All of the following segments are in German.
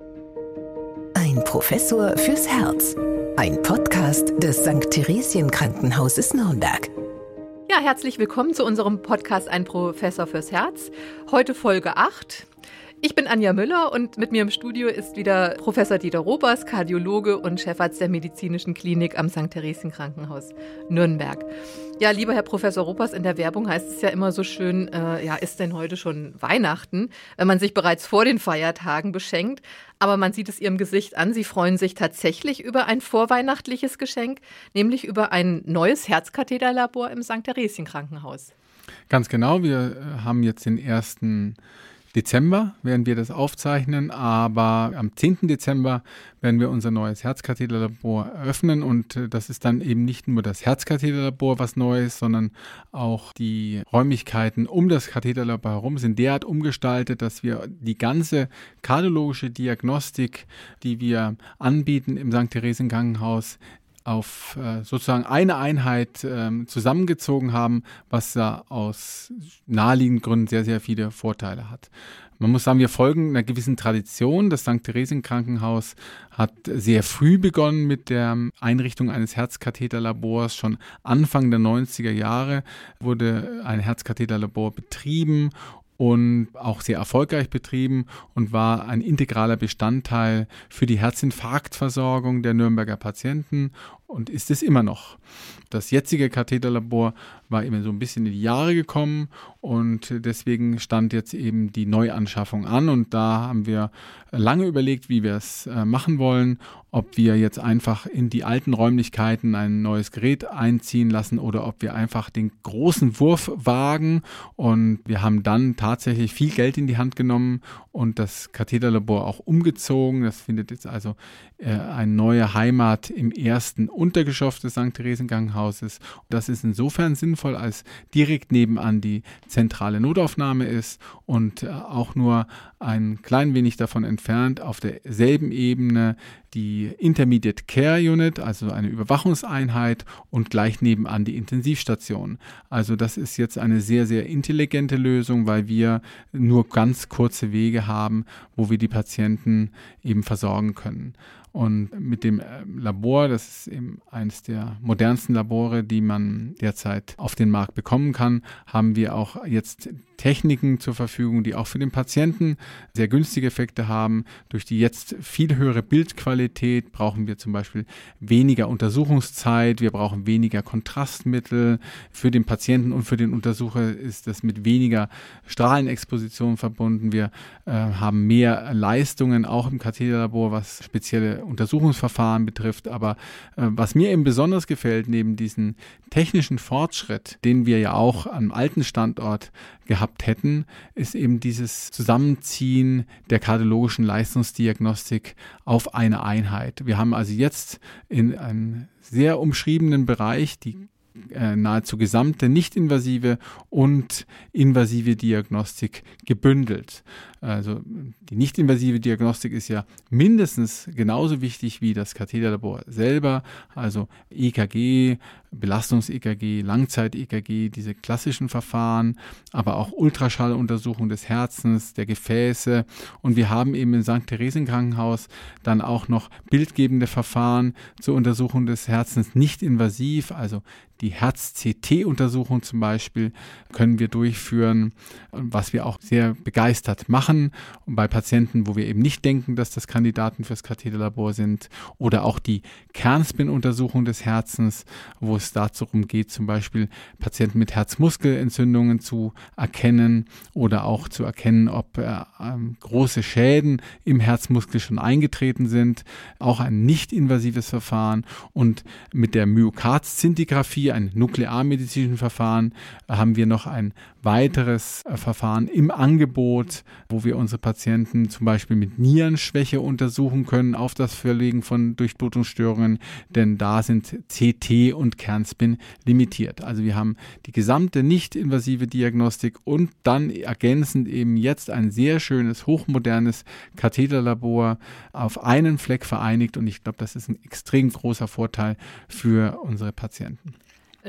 Ein Professor fürs Herz. Ein Podcast des St. Theresien Krankenhauses Nürnberg. Ja, herzlich willkommen zu unserem Podcast Ein Professor fürs Herz. Heute Folge 8. Ich bin Anja Müller und mit mir im Studio ist wieder Professor Dieter Robers, Kardiologe und Chefarzt der Medizinischen Klinik am St. Theresien Krankenhaus Nürnberg. Ja, lieber Herr Professor Robers, in der Werbung heißt es ja immer so schön, äh, ja, ist denn heute schon Weihnachten, wenn man sich bereits vor den Feiertagen beschenkt. Aber man sieht es Ihrem Gesicht an, Sie freuen sich tatsächlich über ein vorweihnachtliches Geschenk, nämlich über ein neues Herzkatheterlabor im St. Theresien Krankenhaus. Ganz genau, wir äh, haben jetzt den ersten Dezember werden wir das aufzeichnen, aber am 10. Dezember werden wir unser neues Herzkatheterlabor eröffnen und äh, das ist dann eben nicht nur das Herzkatheterlabor, was neu ist, sondern auch die Räumlichkeiten um das Katheterlabor herum sind derart umgestaltet, dass wir die ganze kardiologische Diagnostik, die wir anbieten im St. Theresien Krankenhaus, auf äh, sozusagen eine Einheit ähm, zusammengezogen haben, was da aus naheliegenden Gründen sehr, sehr viele Vorteile hat. Man muss sagen, wir folgen einer gewissen Tradition. Das St. Theresien Krankenhaus hat sehr früh begonnen mit der Einrichtung eines Herzkatheterlabors. Schon Anfang der 90er Jahre wurde ein Herzkatheterlabor betrieben und auch sehr erfolgreich betrieben und war ein integraler Bestandteil für die Herzinfarktversorgung der Nürnberger Patienten und ist es immer noch. Das jetzige Katheterlabor war immer so ein bisschen in die Jahre gekommen und deswegen stand jetzt eben die Neuanschaffung an und da haben wir lange überlegt, wie wir es äh, machen wollen, ob wir jetzt einfach in die alten Räumlichkeiten ein neues Gerät einziehen lassen oder ob wir einfach den großen Wurf wagen und wir haben dann tatsächlich viel Geld in die Hand genommen und das Katheterlabor auch umgezogen. Das findet jetzt also äh, eine neue Heimat im ersten Untergeschoss des St. Theresen Krankenhauses. Das ist insofern sinnvoll, als direkt nebenan die zentrale Notaufnahme ist und äh, auch nur ein klein wenig davon entfernt auf derselben Ebene die Intermediate Care Unit, also eine Überwachungseinheit und gleich nebenan die Intensivstation. Also das ist jetzt eine sehr, sehr intelligente Lösung, weil wir nur ganz kurze Wege haben, wo wir die Patienten eben versorgen können. Und mit dem äh, Labor, das ist eben eines der modernsten Labore, die man derzeit auf den Markt bekommen kann, haben wir auch jetzt Techniken zur Verfügung, die auch für den Patienten sehr günstige Effekte haben. Durch die jetzt viel höhere Bildqualität brauchen wir zum Beispiel weniger Untersuchungszeit, wir brauchen weniger Kontrastmittel. Für den Patienten und für den Untersucher ist das mit weniger Strahlenexposition verbunden. Wir äh, haben mehr Leistungen auch im Katheterlabor, was spezielle Untersuchungsverfahren betrifft. Aber äh, was mir eben besonders gefällt, neben diesem technischen Fortschritt, den wir ja auch am alten Standort gehabt hätten, ist eben dieses Zusammenziehen der kardiologischen Leistungsdiagnostik auf eine Einheit. Wir haben also jetzt in einem sehr umschriebenen Bereich die äh, nahezu gesamte nicht-invasive und invasive Diagnostik gebündelt. Also die nicht-invasive Diagnostik ist ja mindestens genauso wichtig wie das Katheterlabor selber, also EKG, Belastungs-EKG, Langzeit-EKG, diese klassischen Verfahren, aber auch Ultraschalluntersuchung des Herzens, der Gefäße. Und wir haben eben im St. Theresien Krankenhaus dann auch noch bildgebende Verfahren zur Untersuchung des Herzens nicht invasiv, also die Herz-CT-Untersuchung zum Beispiel können wir durchführen, was wir auch sehr begeistert machen. Und bei Patienten, wo wir eben nicht denken, dass das Kandidaten fürs Katheterlabor sind. Oder auch die Kernspin-Untersuchung des Herzens, wo es darum geht, zum Beispiel Patienten mit Herzmuskelentzündungen zu erkennen oder auch zu erkennen, ob äh, große Schäden im Herzmuskel schon eingetreten sind. Auch ein nicht-invasives Verfahren. Und mit der Myokard-Szintigraphie, ein nuklearmedizinischen Verfahren, haben wir noch ein weiteres äh, Verfahren im Angebot, wo wir unsere Patienten zum Beispiel mit Nierenschwäche untersuchen können auf das Verlegen von Durchblutungsstörungen, denn da sind CT und Kernspin limitiert. Also wir haben die gesamte nicht-invasive Diagnostik und dann ergänzend eben jetzt ein sehr schönes, hochmodernes Katheterlabor auf einen Fleck vereinigt und ich glaube, das ist ein extrem großer Vorteil für unsere Patienten.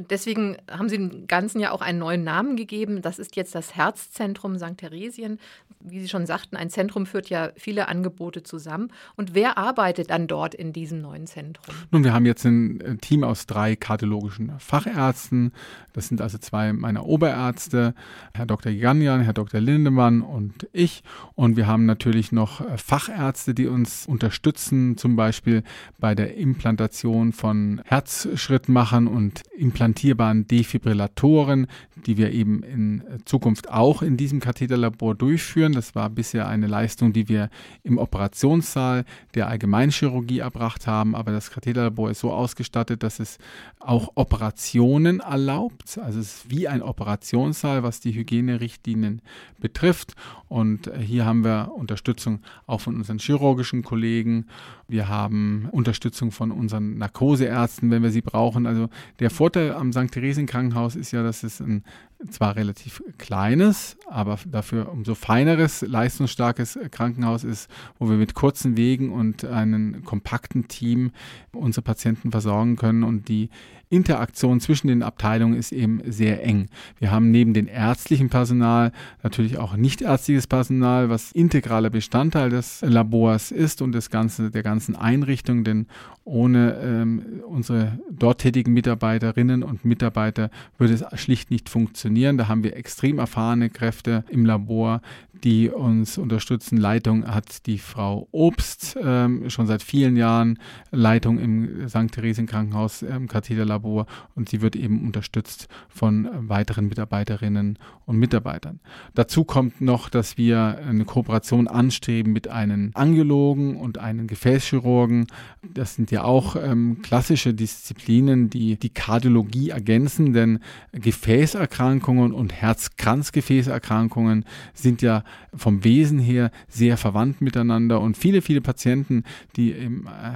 Deswegen haben Sie dem Ganzen ja auch einen neuen Namen gegeben. Das ist jetzt das Herzzentrum St. Theresien. Wie Sie schon sagten, ein Zentrum führt ja viele Angebote zusammen. Und wer arbeitet dann dort in diesem neuen Zentrum? Nun, wir haben jetzt ein äh, Team aus drei kardiologischen Fachärzten. Das sind also zwei meiner Oberärzte, Herr Dr. Giganjan, Herr Dr. Lindemann und ich. Und wir haben natürlich noch äh, Fachärzte, die uns unterstützen, zum Beispiel bei der Implantation von Herzschrittmachern und Implantationen implantierbaren Defibrillatoren, die wir eben in Zukunft auch in diesem Katheterlabor durchführen. Das war bisher eine Leistung, die wir im Operationssaal der Allgemeinchirurgie erbracht haben, aber das Katheterlabor ist so ausgestattet, dass es auch Operationen erlaubt. Also es ist wie ein Operationssaal, was die Hygienerichtlinien betrifft. Und hier haben wir Unterstützung auch von unseren chirurgischen Kollegen. Wir haben Unterstützung von unseren Narkoseärzten, wenn wir sie brauchen. Also der Vorteil am St. Theresien Krankenhaus ist ja, dass es ein zwar relativ kleines, aber dafür umso feineres, leistungsstarkes Krankenhaus ist, wo wir mit kurzen Wegen und einem kompakten Team unsere Patienten versorgen können und die Interaktion zwischen den Abteilungen ist eben sehr eng. Wir haben neben dem ärztlichen Personal natürlich auch nichtärztliches Personal, was integraler Bestandteil des Labors ist und des ganzen, der ganzen Einrichtung, denn ohne ähm, unsere dort tätigen Mitarbeiterinnen und Mitarbeiter würde es schlicht nicht funktionieren. Da haben wir extrem erfahrene Kräfte im Labor, die uns unterstützen. Leitung hat die Frau Obst, ähm, schon seit vielen Jahren Leitung im St. Theresien Krankenhaus im Katheterlabor und sie wird eben unterstützt von weiteren Mitarbeiterinnen und Mitarbeitern. Dazu kommt noch, dass wir eine Kooperation anstreben mit einem Angiologen und einem Gefäßchirurgen. Das sind ja auch ähm, klassische Disziplinen, die die Kardiologie ergänzen, denn Gefäßerkrankungen und Herz-Kranzgefäßerkrankungen sind ja vom Wesen her sehr verwandt miteinander und viele, viele Patienten, die äh,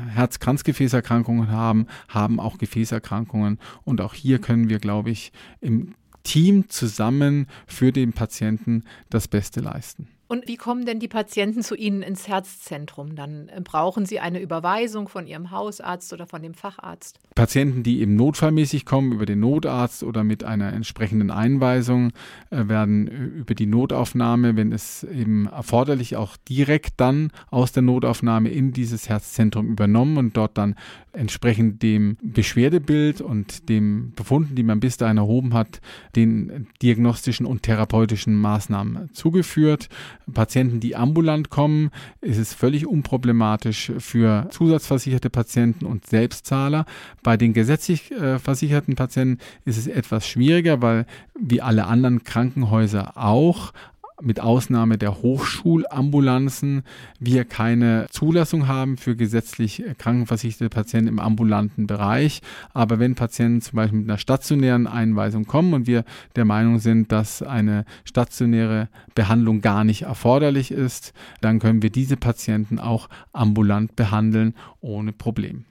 Herz-Kranzgefäßerkrankungen haben, haben auch Gefäßerkrankungen und auch hier können wir, glaube ich, im Team zusammen für den Patienten das Beste leisten. Und wie kommen denn die Patienten zu Ihnen ins Herzzentrum? Dann äh, brauchen Sie eine Überweisung von Ihrem Hausarzt oder von dem Facharzt? Patienten, die eben notfallmäßig kommen über den Notarzt oder mit einer entsprechenden Einweisung, äh, werden äh, über die Notaufnahme, wenn es eben erforderlich, auch direkt dann aus der Notaufnahme in dieses Herzzentrum übernommen und dort dann entsprechend dem Beschwerdebild und dem Befunden, die man bis dahin erhoben hat, den diagnostischen und therapeutischen Maßnahmen zugeführt. Patienten, die ambulant kommen, ist es völlig unproblematisch für zusatzversicherte Patienten und Selbstzahler. Bei den gesetzlich äh, versicherten Patienten ist es etwas schwieriger, weil wie alle anderen Krankenhäuser auch mit Ausnahme der Hochschulambulanzen wir keine Zulassung haben für gesetzlich krankenversicherte Patienten im ambulanten Bereich. Aber wenn Patienten zum Beispiel mit einer stationären Einweisung kommen und wir der Meinung sind, dass eine stationäre Behandlung gar nicht erforderlich ist, dann können wir diese Patienten auch ambulant behandeln ohne Problem.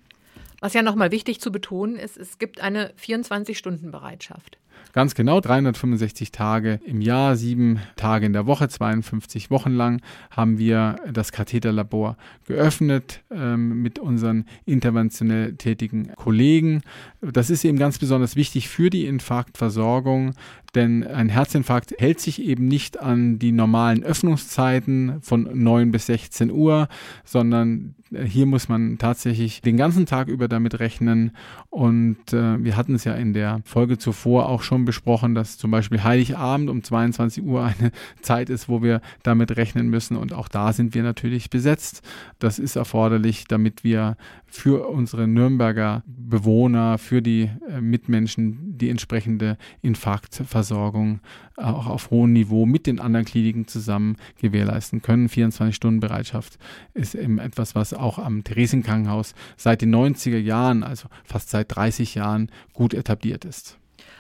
Was ja nochmal wichtig zu betonen ist, es gibt eine 24-Stunden-Bereitschaft. Ganz genau 365 Tage im Jahr, sieben Tage in der Woche, 52 Wochen lang haben wir das Katheterlabor geöffnet ähm, mit unseren interventionell tätigen Kollegen. Das ist eben ganz besonders wichtig für die Infarktversorgung, denn ein Herzinfarkt hält sich eben nicht an die normalen Öffnungszeiten von 9 bis 16 Uhr, sondern äh, hier muss man tatsächlich den ganzen Tag über damit rechnen. Und äh, wir hatten es ja in der Folge zuvor auch schon besprochen, dass zum Beispiel Heiligabend um 22 Uhr eine Zeit ist, wo wir damit rechnen müssen. Und auch da sind wir natürlich besetzt. Das ist erforderlich, damit wir für unsere Nürnberger Bewohner, für die äh, Mitmenschen die entsprechende Infarktversorgung auch auf hohem Niveau mit den anderen Kliniken zusammen gewährleisten können. 24 Stunden Bereitschaft ist eben etwas, was auch am Theresienkrankenhaus seit den 90er Jahren, also fast seit 30 Jahren, gut etabliert ist.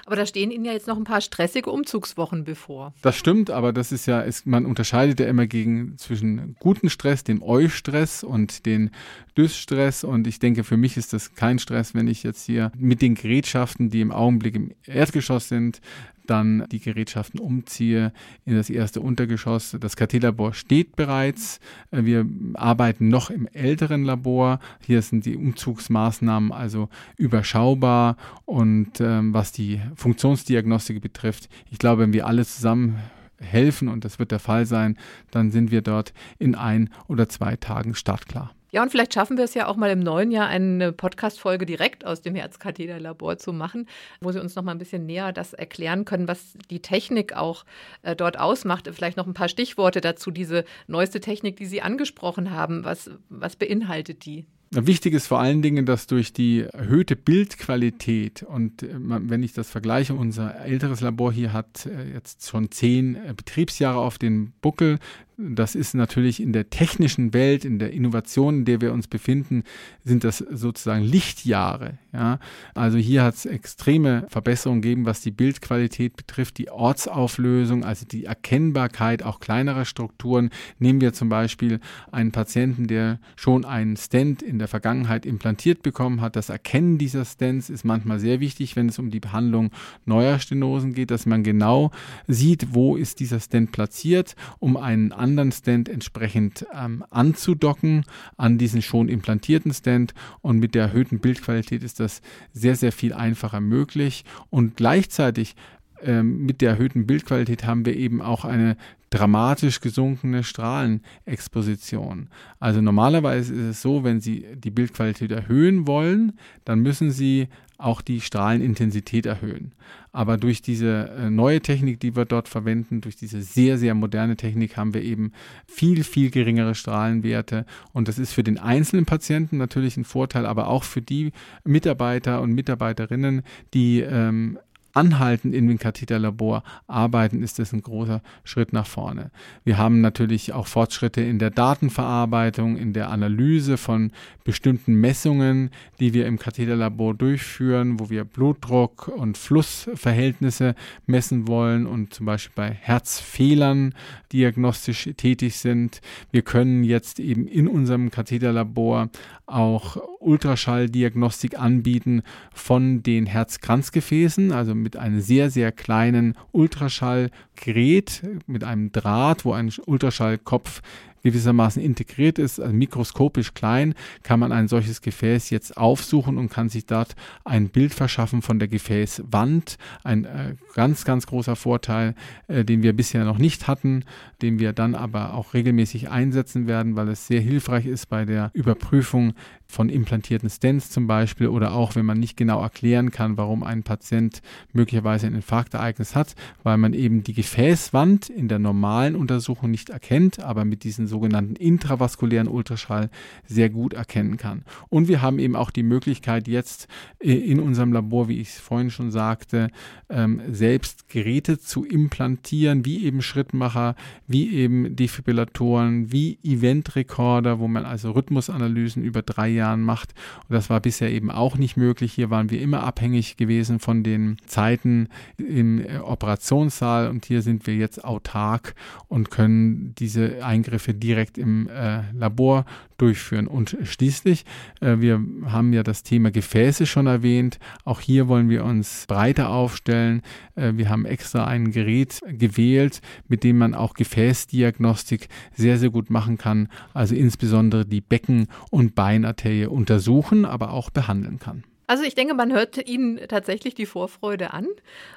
Aber da stehen Ihnen ja jetzt noch ein paar stressige Umzugswochen bevor. Das stimmt, aber das ist ja, ist, man unterscheidet ja immer gegen zwischen guten Stress, dem Eustress und den Dysstress. Und ich denke, für mich ist das kein Stress, wenn ich jetzt hier mit den Gerätschaften, die im Augenblick im Erdgeschoss sind, dann die Gerätschaften umziehe in das erste Untergeschoss. Das KT-Labor steht bereits. Äh, wir arbeiten noch im älteren Labor. Hier sind die Umzugsmaßnahmen also überschaubar und ähm, was die Funktionsdiagnostik betrifft, ich glaube, wenn wir alle zusammen helfen, und das wird der Fall sein, dann sind wir dort in ein oder zwei Tagen startklar. Ja, und vielleicht schaffen wir es ja auch mal im neuen Jahr eine Podcast-Folge direkt aus dem Herzkatheterlabor zu machen, wo Sie uns noch mal ein bisschen näher das erklären können, was die Technik auch äh, dort ausmacht. Vielleicht noch ein paar Stichworte dazu, diese neueste Technik, die Sie angesprochen haben. Was, was beinhaltet die? Wichtig ist vor allen Dingen, dass durch die erhöhte Bildqualität und äh, wenn ich das vergleiche, unser älteres Labor hier hat äh, jetzt schon zehn äh, Betriebsjahre auf den Buckel. Das ist natürlich in der technischen Welt, in der Innovation, in der wir uns befinden, sind das sozusagen Lichtjahre. Ja? Also hier hat es extreme Verbesserungen gegeben, was die Bildqualität betrifft, die Ortsauflösung, also die Erkennbarkeit auch kleinerer Strukturen. Nehmen wir zum Beispiel einen Patienten, der schon einen Stent in der Vergangenheit implantiert bekommen hat. Das Erkennen dieser Stents ist manchmal sehr wichtig, wenn es um die Behandlung neuer Stenosen geht, dass man genau sieht, wo ist dieser Stent platziert, um einen anderen Stent entsprechend ähm, anzudocken an diesen schon implantierten Stent. Und mit der erhöhten Bildqualität ist das sehr, sehr viel einfacher möglich. Und gleichzeitig ähm, mit der erhöhten Bildqualität haben wir eben auch eine dramatisch gesunkene Strahlenexposition. Also normalerweise ist es so, wenn Sie die Bildqualität erhöhen wollen, dann müssen Sie auch die Strahlenintensität erhöhen. Aber durch diese äh, neue Technik, die wir dort verwenden, durch diese sehr, sehr moderne Technik, haben wir eben viel, viel geringere Strahlenwerte. Und das ist für den einzelnen Patienten natürlich ein Vorteil, aber auch für die Mitarbeiter und Mitarbeiterinnen, die ähm, anhaltend in dem Katheterlabor arbeiten, ist das ein großer Schritt nach vorne. Wir haben natürlich auch Fortschritte in der Datenverarbeitung, in der Analyse von bestimmten Messungen, die wir im Katheterlabor durchführen, wo wir Blutdruck und Flussverhältnisse messen wollen und zum Beispiel bei Herzfehlern diagnostisch tätig sind. Wir können jetzt eben in unserem Katheterlabor auch Ultraschalldiagnostik anbieten von den Herzkranzgefäßen, also mit einem sehr, sehr kleinen Ultraschallgerät, mit einem Draht, wo ein Ultraschallkopf gewissermaßen integriert ist, also mikroskopisch klein, kann man ein solches Gefäß jetzt aufsuchen und kann sich dort ein Bild verschaffen von der Gefäßwand. Ein äh, ganz, ganz großer Vorteil, äh, den wir bisher noch nicht hatten, den wir dann aber auch regelmäßig einsetzen werden, weil es sehr hilfreich ist bei der Überprüfung von implantierten Stents zum Beispiel oder auch wenn man nicht genau erklären kann, warum ein Patient möglicherweise ein Infarktereignis hat, weil man eben die Gefäßwand in der normalen Untersuchung nicht erkennt, aber mit diesen sogenannten intravaskulären Ultraschall sehr gut erkennen kann. Und wir haben eben auch die Möglichkeit jetzt äh, in unserem Labor, wie ich es vorhin schon sagte, ähm, selbst Geräte zu implantieren, wie eben Schrittmacher, wie eben Defibrillatoren, wie Eventrekorder, wo man also Rhythmusanalysen über drei Jahren macht. Und das war bisher eben auch nicht möglich. Hier waren wir immer abhängig gewesen von den Zeiten im äh, Operationssaal und hier sind wir jetzt autark und können diese Eingriffe direkt im äh, Labor durchführen. Und schließlich, äh, wir haben ja das Thema Gefäße schon erwähnt. Auch hier wollen wir uns breiter aufstellen. Äh, wir haben extra ein Gerät gewählt, mit dem man auch Gefäßdiagnostik sehr, sehr gut machen kann. Also insbesondere die Becken- und Beinarterie untersuchen, aber auch behandeln kann. Also ich denke, man hört Ihnen tatsächlich die Vorfreude an.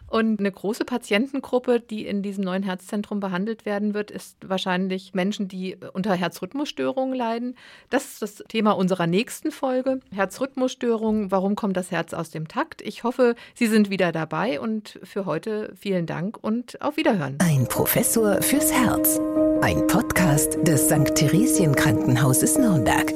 Und eine große Patientengruppe, die in diesem neuen Herzzentrum behandelt werden wird, ist wahrscheinlich Menschen, die unter Herzrhythmusstörungen leiden. Das ist das Thema unserer nächsten Folge. Herzrhythmusstörungen, warum kommt das Herz aus dem Takt? Ich hoffe, Sie sind wieder dabei und für heute vielen Dank und auf Wiederhören. Ein Professor fürs Herz. Ein Podcast des St. Theresien Krankenhauses Nürnberg.